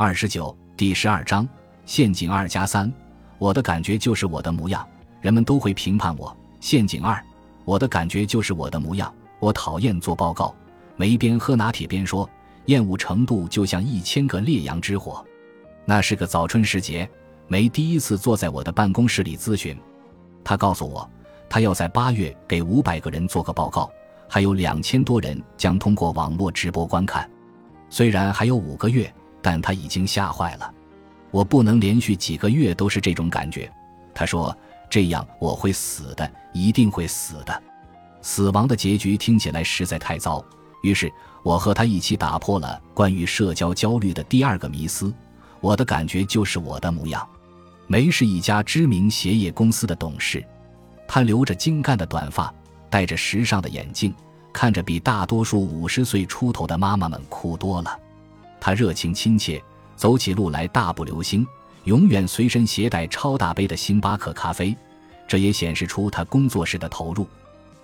二十九，第十二章陷阱二加三。我的感觉就是我的模样，人们都会评判我。陷阱二，我的感觉就是我的模样。我讨厌做报告。梅边喝拿铁边说，厌恶程度就像一千个烈阳之火。那是个早春时节，梅第一次坐在我的办公室里咨询。他告诉我，他要在八月给五百个人做个报告，还有两千多人将通过网络直播观看。虽然还有五个月。但他已经吓坏了，我不能连续几个月都是这种感觉。他说：“这样我会死的，一定会死的。”死亡的结局听起来实在太糟。于是，我和他一起打破了关于社交焦虑的第二个迷思。我的感觉就是我的模样。梅是一家知名鞋业公司的董事，他留着精干的短发，戴着时尚的眼镜，看着比大多数五十岁出头的妈妈们酷多了。他热情亲切，走起路来大步流星，永远随身携带超大杯的星巴克咖啡，这也显示出他工作时的投入。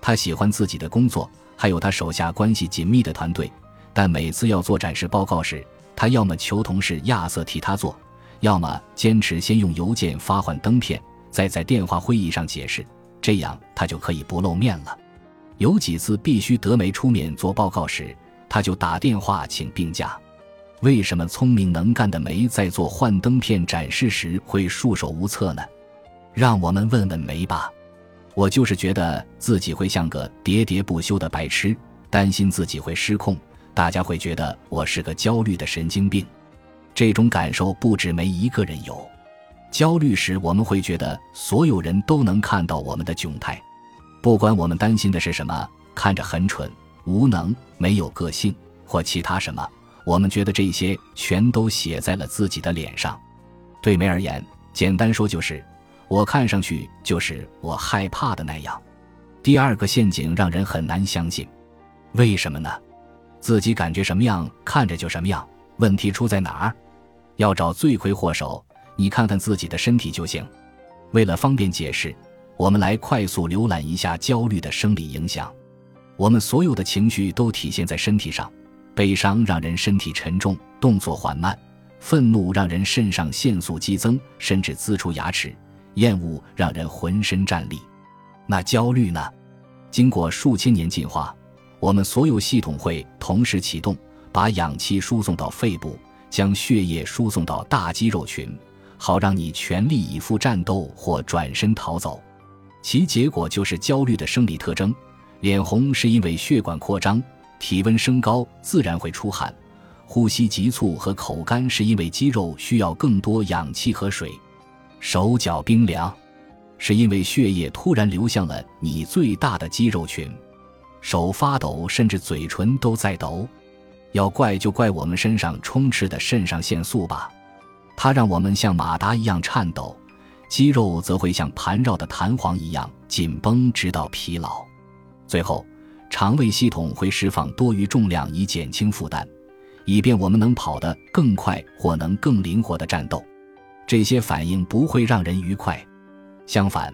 他喜欢自己的工作，还有他手下关系紧密的团队。但每次要做展示报告时，他要么求同事亚瑟替他做，要么坚持先用邮件发幻灯片，再在电话会议上解释，这样他就可以不露面了。有几次必须德梅出面做报告时，他就打电话请病假。为什么聪明能干的梅在做幻灯片展示时会束手无策呢？让我们问问梅吧。我就是觉得自己会像个喋喋不休的白痴，担心自己会失控，大家会觉得我是个焦虑的神经病。这种感受不止梅一个人有。焦虑时，我们会觉得所有人都能看到我们的窘态，不管我们担心的是什么，看着很蠢、无能、没有个性或其他什么。我们觉得这些全都写在了自己的脸上。对梅而言，简单说就是，我看上去就是我害怕的那样。第二个陷阱让人很难相信，为什么呢？自己感觉什么样，看着就什么样。问题出在哪儿？要找罪魁祸首，你看看自己的身体就行。为了方便解释，我们来快速浏览一下焦虑的生理影响。我们所有的情绪都体现在身体上。悲伤让人身体沉重，动作缓慢；愤怒让人肾上腺素激增，甚至呲出牙齿；厌恶让人浑身战栗。那焦虑呢？经过数千年进化，我们所有系统会同时启动，把氧气输送到肺部，将血液输送到大肌肉群，好让你全力以赴战斗或转身逃走。其结果就是焦虑的生理特征：脸红是因为血管扩张。体温升高自然会出汗，呼吸急促和口干是因为肌肉需要更多氧气和水，手脚冰凉是因为血液突然流向了你最大的肌肉群，手发抖甚至嘴唇都在抖，要怪就怪我们身上充斥的肾上腺素吧，它让我们像马达一样颤抖，肌肉则会像盘绕的弹簧一样紧绷直到疲劳，最后。肠胃系统会释放多余重量以减轻负担，以便我们能跑得更快或能更灵活地战斗。这些反应不会让人愉快，相反，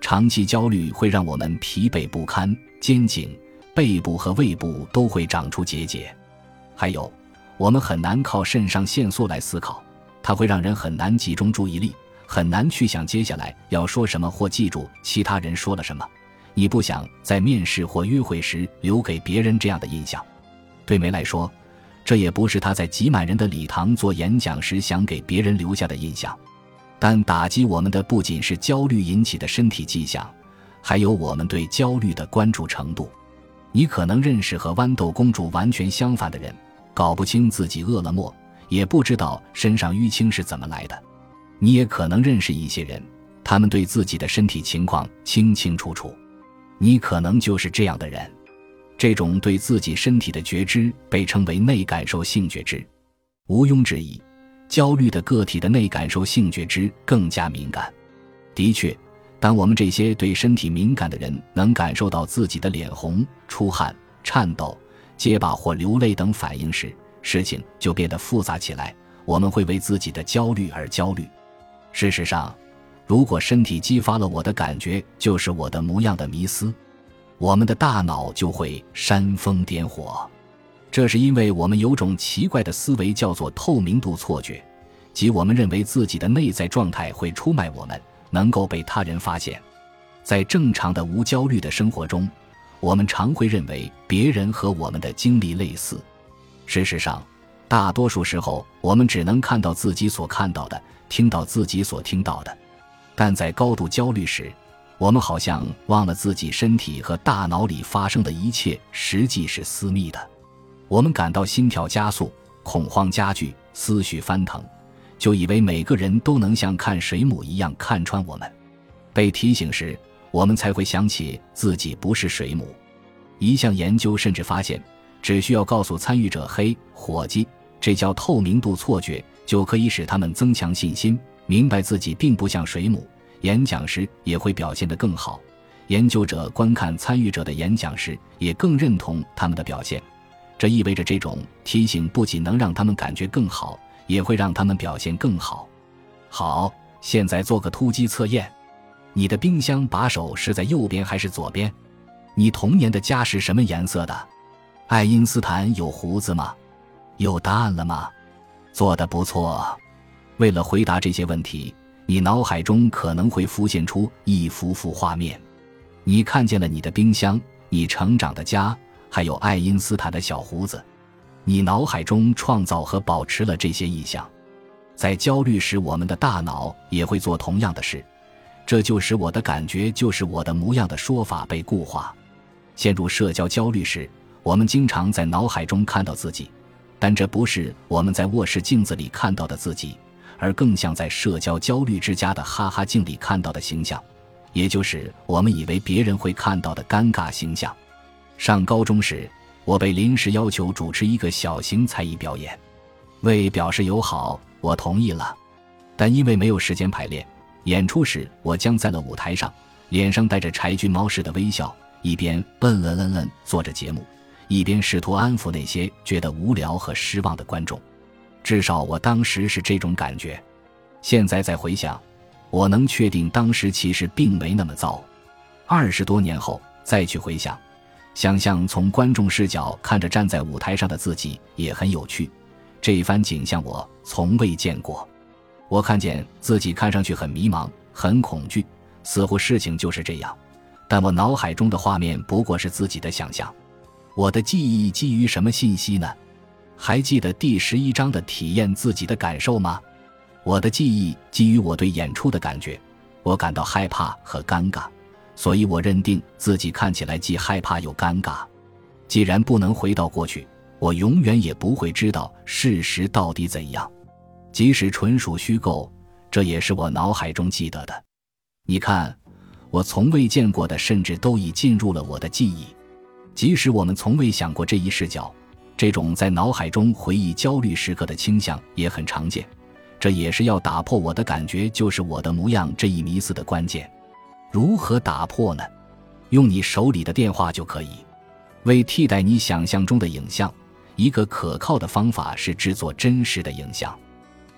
长期焦虑会让我们疲惫不堪，肩颈、背部和胃部都会长出结节。还有，我们很难靠肾上腺素来思考，它会让人很难集中注意力，很难去想接下来要说什么或记住其他人说了什么。你不想在面试或约会时留给别人这样的印象，对梅来说，这也不是他在挤满人的礼堂做演讲时想给别人留下的印象。但打击我们的不仅是焦虑引起的身体迹象，还有我们对焦虑的关注程度。你可能认识和豌豆公主完全相反的人，搞不清自己饿了么，也不知道身上淤青是怎么来的。你也可能认识一些人，他们对自己的身体情况清清楚楚。你可能就是这样的人，这种对自己身体的觉知被称为内感受性觉知。毋庸置疑，焦虑的个体的内感受性觉知更加敏感。的确，当我们这些对身体敏感的人能感受到自己的脸红、出汗、颤抖、结巴或流泪等反应时，事情就变得复杂起来。我们会为自己的焦虑而焦虑。事实上。如果身体激发了我的感觉就是我的模样的迷思，我们的大脑就会煽风点火。这是因为我们有种奇怪的思维，叫做透明度错觉，即我们认为自己的内在状态会出卖我们，能够被他人发现。在正常的无焦虑的生活中，我们常会认为别人和我们的经历类似。事实上，大多数时候我们只能看到自己所看到的，听到自己所听到的。但在高度焦虑时，我们好像忘了自己身体和大脑里发生的一切实际是私密的。我们感到心跳加速、恐慌加剧、思绪翻腾，就以为每个人都能像看水母一样看穿我们。被提醒时，我们才会想起自己不是水母。一项研究甚至发现，只需要告诉参与者“嘿，伙计”，这叫透明度错觉，就可以使他们增强信心，明白自己并不像水母。演讲时也会表现得更好。研究者观看参与者的演讲时，也更认同他们的表现。这意味着这种提醒不仅能让他们感觉更好，也会让他们表现更好。好，现在做个突击测验。你的冰箱把手是在右边还是左边？你童年的家是什么颜色的？爱因斯坦有胡子吗？有答案了吗？做得不错。为了回答这些问题，你脑海中可能会浮现出一幅幅画面。你看见了你的冰箱，你成长的家，还有爱因斯坦的小胡子。你脑海中创造和保持了这些意象。在焦虑时，我们的大脑也会做同样的事。这就使我的感觉就是我的模样的说法被固化。陷入社交焦虑时，我们经常在脑海中看到自己，但这不是我们在卧室镜子里看到的自己，而更像在社交焦虑之家的哈哈镜里看到的形象，也就是我们以为别人会看到的尴尬形象。上高中时，我被临时要求主持一个小型才艺表演，为表示友好，我同意了，但因为没有时间排练。演出时，我僵在了舞台上，脸上带着柴郡猫似的微笑，一边问问问问做着节目，一边试图安抚那些觉得无聊和失望的观众。至少我当时是这种感觉。现在再回想，我能确定当时其实并没那么糟。二十多年后再去回想，想象从观众视角看着站在舞台上的自己也很有趣。这一番景象我从未见过。我看见自己看上去很迷茫、很恐惧，似乎事情就是这样。但我脑海中的画面不过是自己的想象。我的记忆基于什么信息呢？还记得第十一章的体验自己的感受吗？我的记忆基于我对演出的感觉。我感到害怕和尴尬，所以我认定自己看起来既害怕又尴尬。既然不能回到过去，我永远也不会知道事实到底怎样。即使纯属虚构，这也是我脑海中记得的。你看，我从未见过的，甚至都已进入了我的记忆。即使我们从未想过这一视角，这种在脑海中回忆焦虑时刻的倾向也很常见。这也是要打破我的感觉就是我的模样这一迷思的关键。如何打破呢？用你手里的电话就可以。为替代你想象中的影像，一个可靠的方法是制作真实的影像。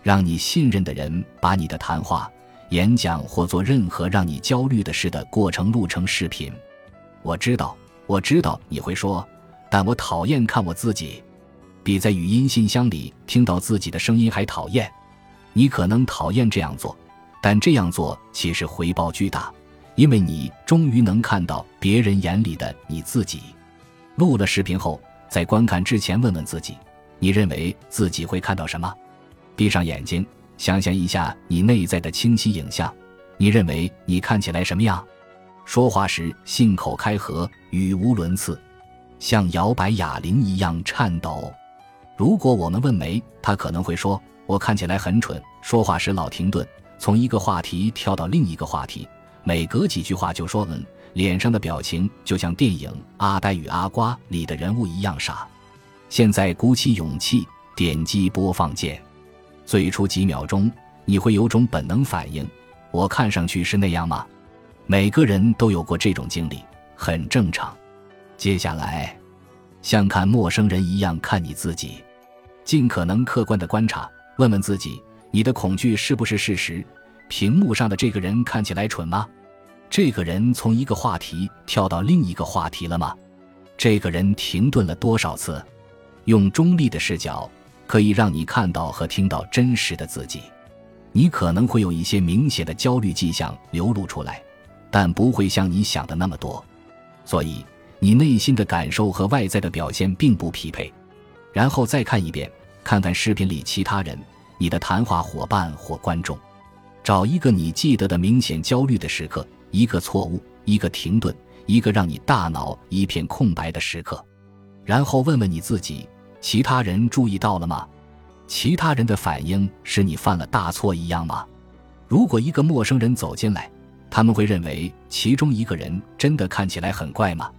让你信任的人把你的谈话、演讲或做任何让你焦虑的事的过程录成视频。我知道，我知道你会说，但我讨厌看我自己，比在语音信箱里听到自己的声音还讨厌。你可能讨厌这样做，但这样做其实回报巨大，因为你终于能看到别人眼里的你自己。录了视频后，在观看之前问问自己，你认为自己会看到什么？闭上眼睛，想象一下你内在的清晰影像。你认为你看起来什么样？说话时信口开河，语无伦次，像摇摆哑铃一样颤抖。如果我们问梅，他可能会说：“我看起来很蠢，说话时老停顿，从一个话题跳到另一个话题，每隔几句话就说嗯，脸上的表情就像电影《阿呆与阿瓜》里的人物一样傻。”现在鼓起勇气，点击播放键。最初几秒钟，你会有种本能反应：我看上去是那样吗？每个人都有过这种经历，很正常。接下来，像看陌生人一样看你自己，尽可能客观的观察，问问自己：你的恐惧是不是事实？屏幕上的这个人看起来蠢吗？这个人从一个话题跳到另一个话题了吗？这个人停顿了多少次？用中立的视角，可以让你看到和听到真实的自己。你可能会有一些明显的焦虑迹象流露出来，但不会像你想的那么多。所以，你内心的感受和外在的表现并不匹配。然后再看一遍，看看视频里其他人，你的谈话伙伴或观众，找一个你记得的明显焦虑的时刻，一个错误，一个停顿，一个让你大脑一片空白的时刻，然后问问你自己：其他人注意到了吗？其他人的反应是你犯了大错一样吗？如果一个陌生人走进来，他们会认为其中一个人真的看起来很怪吗？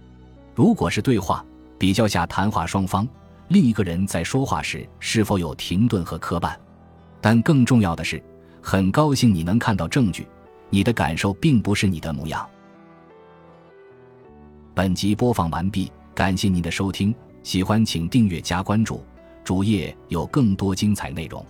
如果是对话，比较下谈话双方，另一个人在说话时是否有停顿和磕绊。但更重要的是，很高兴你能看到证据，你的感受并不是你的模样。本集播放完毕，感谢您的收听，喜欢请订阅加关注。主页有更多精彩内容。